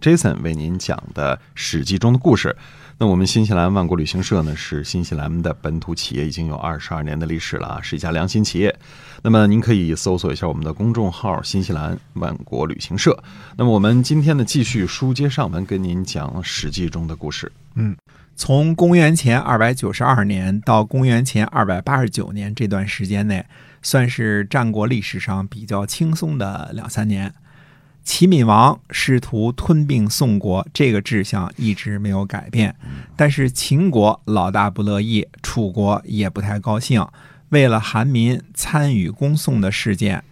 Jason 为您讲的《史记》中的故事。那我们新西兰万国旅行社呢，是新西兰的本土企业，已经有二十二年的历史了啊，是一家良心企业。那么您可以搜索一下我们的公众号“新西兰万国旅行社”。那么我们今天呢，继续书接上文，跟您讲《史记》中的故事。嗯，从公元前二百九十二年到公元前二百八十九年这段时间内，算是战国历史上比较轻松的两三年。齐闵王试图吞并宋国，这个志向一直没有改变。但是秦国老大不乐意，楚国也不太高兴。为了韩民参与攻宋的事件，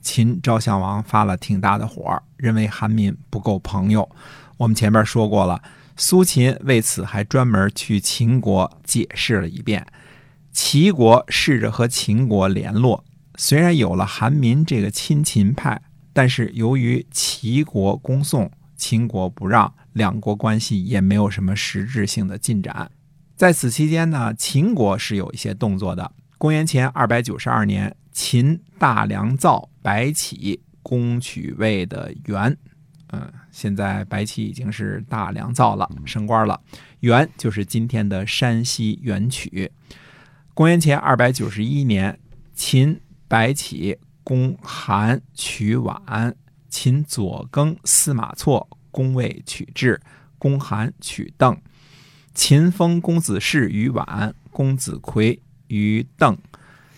秦昭襄王发了挺大的火，认为韩民不够朋友。我们前面说过了，苏秦为此还专门去秦国解释了一遍。齐国试着和秦国联络，虽然有了韩民这个亲秦派。但是由于齐国攻宋，秦国不让，两国关系也没有什么实质性的进展。在此期间呢，秦国是有一些动作的。公元前二百九十二年，秦大良造白起攻取魏的原，嗯，现在白起已经是大良造了，升官了。原就是今天的山西垣曲。公元前二百九十一年，秦白起。公韩取宛，秦左更司马错公魏取质，攻韩取邓。秦封公子氏于宛，公子魁于邓。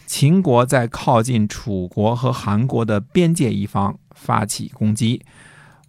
秦国在靠近楚国和韩国的边界一方发起攻击。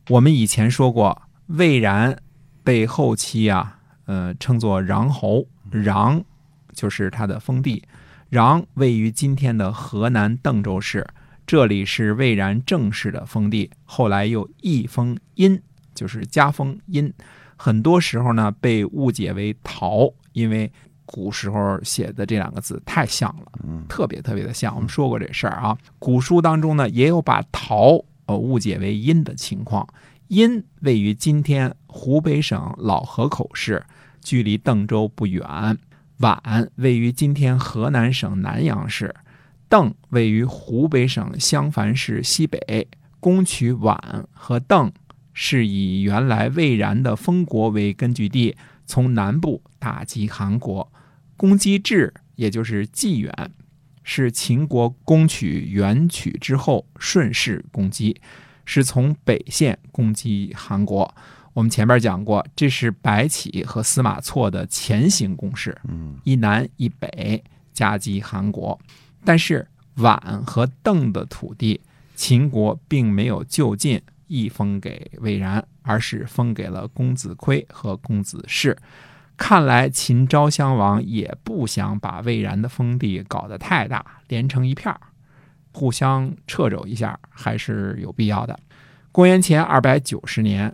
我们以前说过，魏然被后期啊，呃，称作穰侯，穰就是他的封地，穰位于今天的河南邓州市。这里是魏然正式的封地，后来又易封殷，就是加封殷。很多时候呢，被误解为陶，因为古时候写的这两个字太像了，特别特别的像。我们说过这事儿啊，古书当中呢也有把陶呃误解为殷的情况。殷位于今天湖北省老河口市，距离邓州不远。宛位于今天河南省南阳市。邓位于湖北省襄樊市西北，攻取宛和邓是以原来魏然的封国为根据地，从南部打击韩国。攻击至，也就是济远，是秦国攻取元曲之后顺势攻击，是从北线攻击韩国。我们前面讲过，这是白起和司马错的前行攻势，嗯，一南一北夹击韩国。但是宛和邓的土地，秦国并没有就近一封给魏然，而是封给了公子亏和公子氏。看来秦昭襄王也不想把魏然的封地搞得太大，连成一片，互相掣肘一下还是有必要的。公元前二百九十年，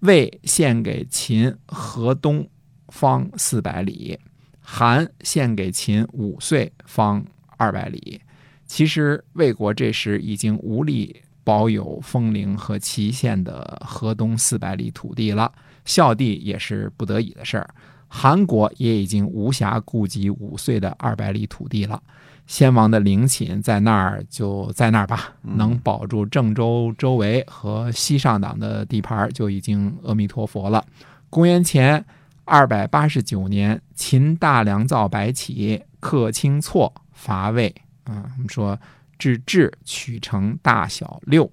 魏献给秦河东方四百里，韩献给秦五岁方。二百里，其实魏国这时已经无力保有封陵和祁县的河东四百里土地了，孝帝也是不得已的事儿。韩国也已经无暇顾及五岁的二百里土地了，先王的陵寝在那儿就在那儿吧，能保住郑州周围和西上党的地盘就已经阿弥陀佛了。公元前二百八十九年，秦大良造白起克清错。伐魏啊，我们说至治取城大小六，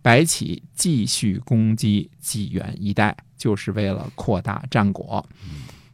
白起继续攻击济源一带，就是为了扩大战果。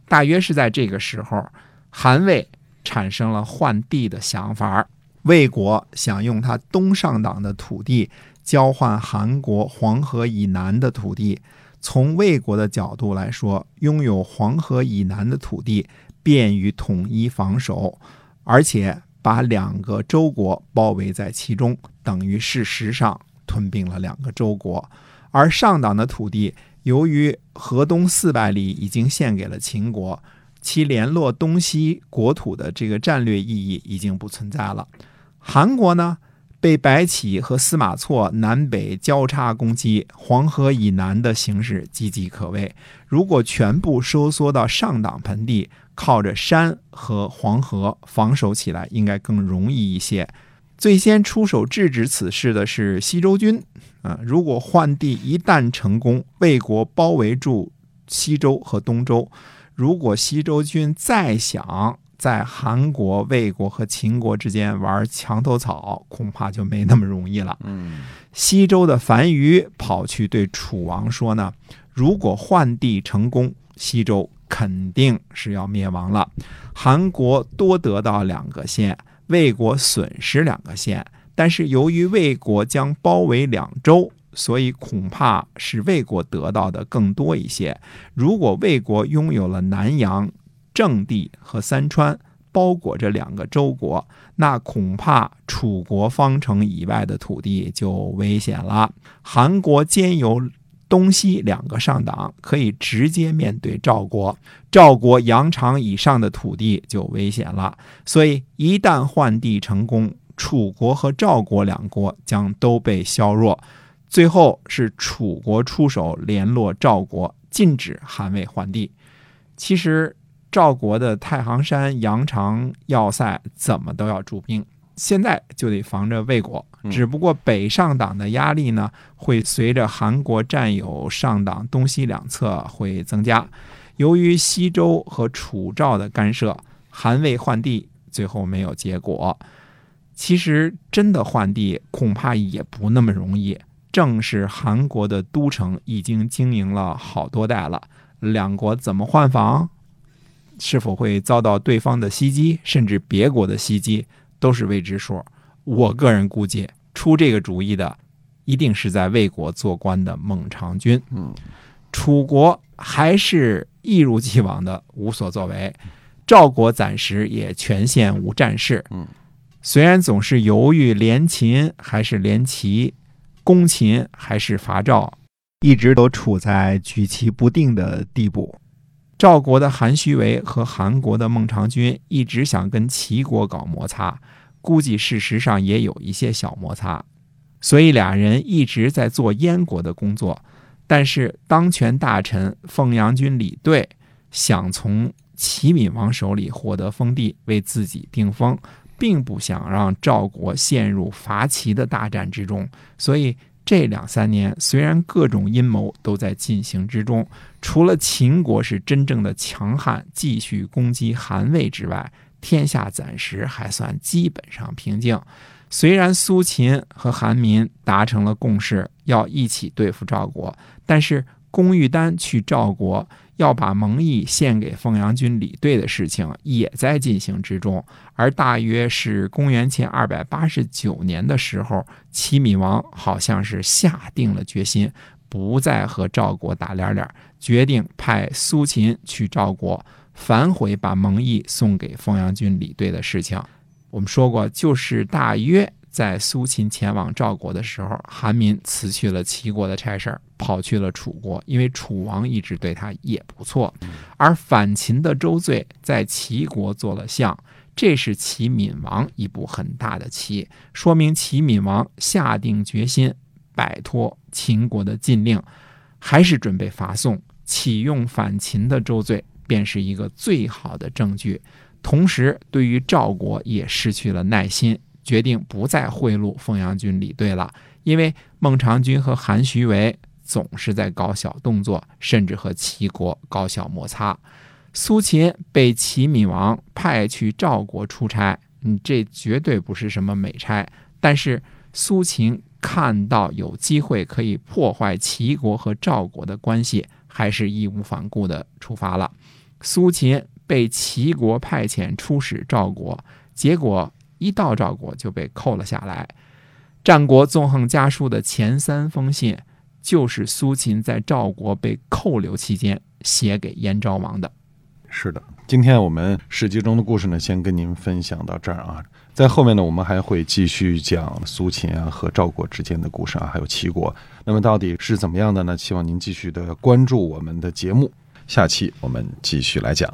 大约是在这个时候，韩魏产生了换地的想法，魏国想用他东上党的土地交换韩国黄河以南的土地。从魏国的角度来说，拥有黄河以南的土地便于统一防守，而且。把两个周国包围在其中，等于事实上吞并了两个周国。而上党的土地，由于河东四百里已经献给了秦国，其联络东西国土的这个战略意义已经不存在了。韩国呢，被白起和司马错南北交叉攻击，黄河以南的形势岌岌可危。如果全部收缩到上党盆地，靠着山和黄河防守起来，应该更容易一些。最先出手制止此事的是西周军。啊，如果换地一旦成功，魏国包围住西周和东周，如果西周军再想在韩国、魏国和秦国之间玩墙头草，恐怕就没那么容易了。嗯，西周的樊於跑去对楚王说呢：“如果换地成功，西周肯定是要灭亡了。韩国多得到两个县，魏国损失两个县。但是由于魏国将包围两周，所以恐怕是魏国得到的更多一些。如果魏国拥有了南阳、郑地和三川，包裹着两个周国，那恐怕楚国方城以外的土地就危险了。韩国兼有东西两个上党，可以直接面对赵国。赵国羊肠以上的土地就危险了。所以一旦换地成功，楚国和赵国两国将都被削弱。最后是楚国出手联络赵国，禁止韩魏换地。其实赵国的太行山、羊肠要塞怎么都要驻兵，现在就得防着魏国。嗯只不过北上党的压力呢，会随着韩国占有上党东西两侧会增加。由于西周和楚赵的干涉，韩魏换地最后没有结果。其实真的换地恐怕也不那么容易。正是韩国的都城已经经营了好多代了，两国怎么换防，是否会遭到对方的袭击，甚至别国的袭击，都是未知数。我个人估计，出这个主意的一定是在魏国做官的孟尝君。嗯，楚国还是一如既往的无所作为，赵国暂时也全线无战事。嗯，虽然总是犹豫联秦还是联齐，攻秦还是伐赵，一直都处在举棋不定的地步。赵国的韩须为和韩国的孟尝君一直想跟齐国搞摩擦，估计事实上也有一些小摩擦，所以俩人一直在做燕国的工作。但是当权大臣凤阳君李兑想从齐闵王手里获得封地，为自己定封，并不想让赵国陷入伐齐的大战之中，所以这两三年虽然各种阴谋都在进行之中，除了秦国是真正的强悍，继续攻击韩魏之外，天下暂时还算基本上平静。虽然苏秦和韩民达成了共识，要一起对付赵国，但是龚玉丹去赵国要把蒙毅献给凤阳君李兑的事情也在进行之中。而大约是公元前二百八十九年的时候，齐闵王好像是下定了决心，不再和赵国打脸脸，决定派苏秦去赵国反悔，把蒙毅送给凤阳君李兑的事情。我们说过，就是大约在苏秦前往赵国的时候，韩民辞去了齐国的差事儿，跑去了楚国，因为楚王一直对他也不错。而反秦的周罪在齐国做了相，这是齐闵王一步很大的棋，说明齐闵王下定决心摆脱秦国的禁令，还是准备伐宋，启用反秦的周罪，便是一个最好的证据。同时，对于赵国也失去了耐心，决定不再贿赂凤阳君李兑了。因为孟尝君和韩须为总是在搞小动作，甚至和齐国搞小摩擦。苏秦被齐闵王派去赵国出差，嗯，这绝对不是什么美差。但是苏秦看到有机会可以破坏齐国和赵国的关系，还是义无反顾地出发了。苏秦被齐国派遣出使赵国，结果一到赵国就被扣了下来。战国纵横家书的前三封信，就是苏秦在赵国被扣留期间写给燕昭王的。是的，今天我们史记中的故事呢，先跟您分享到这儿啊。在后面呢，我们还会继续讲苏秦啊和赵国之间的故事啊，还有齐国。那么到底是怎么样的呢？希望您继续的关注我们的节目，下期我们继续来讲。